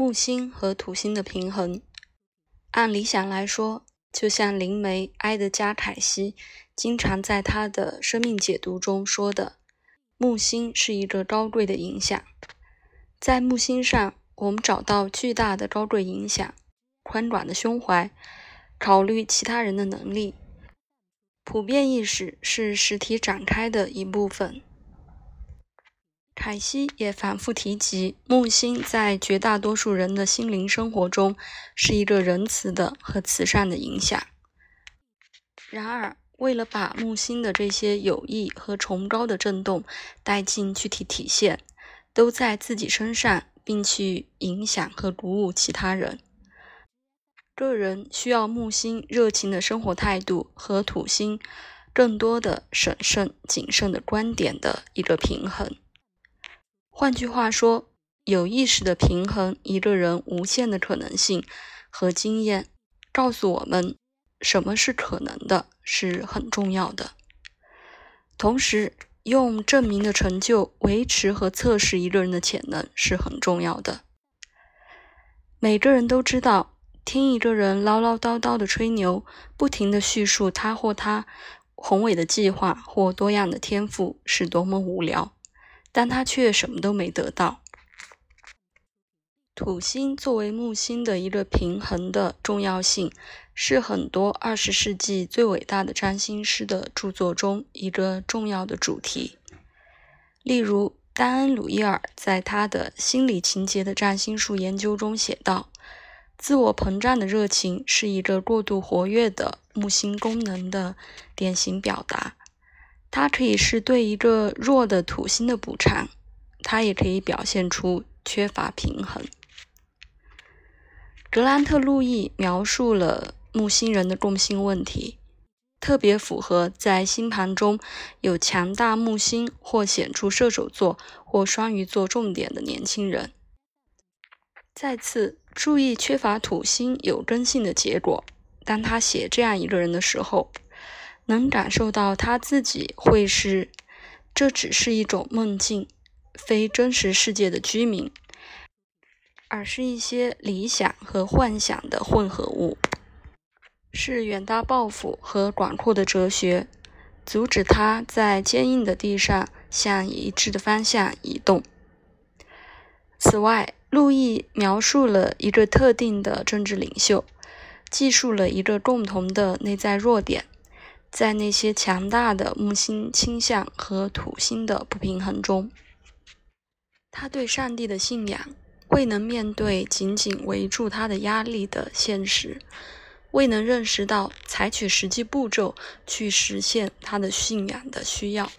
木星和土星的平衡。按理想来说，就像灵媒埃德加·凯西经常在他的生命解读中说的，木星是一个高贵的影响。在木星上，我们找到巨大的高贵影响、宽广的胸怀、考虑其他人的能力。普遍意识是实体展开的一部分。凯西也反复提及，木星在绝大多数人的心灵生活中是一个仁慈的和慈善的影响。然而，为了把木星的这些有益和崇高的震动带进具体体现，都在自己身上，并去影响和鼓舞其他人。个人需要木星热情的生活态度和土星更多的审慎谨慎的观点的一个平衡。换句话说，有意识的平衡一个人无限的可能性和经验，告诉我们什么是可能的，是很重要的。同时，用证明的成就维持和测试一个人的潜能是很重要的。每个人都知道，听一个人唠唠叨叨的吹牛，不停的叙述他或他宏伟的计划或多样的天赋，是多么无聊。但他却什么都没得到。土星作为木星的一个平衡的重要性，是很多二十世纪最伟大的占星师的著作中一个重要的主题。例如，丹恩·鲁伊尔在他的心理情节的占星术研究中写道：“自我膨胀的热情是一个过度活跃的木星功能的典型表达。”它可以是对一个弱的土星的补偿，它也可以表现出缺乏平衡。格兰特·路易描述了木星人的共性问题，特别符合在星盘中有强大木星或显著射手座或双鱼座重点的年轻人。再次注意缺乏土星有根性的结果。当他写这样一个人的时候。能感受到他自己会是，这只是一种梦境，非真实世界的居民，而是一些理想和幻想的混合物，是远大抱负和广阔的哲学，阻止他在坚硬的地上向一致的方向移动。此外，路易描述了一个特定的政治领袖，记述了一个共同的内在弱点。在那些强大的木星倾向和土星的不平衡中，他对上帝的信仰未能面对紧紧围住他的压力的现实，未能认识到采取实际步骤去实现他的信仰的需要。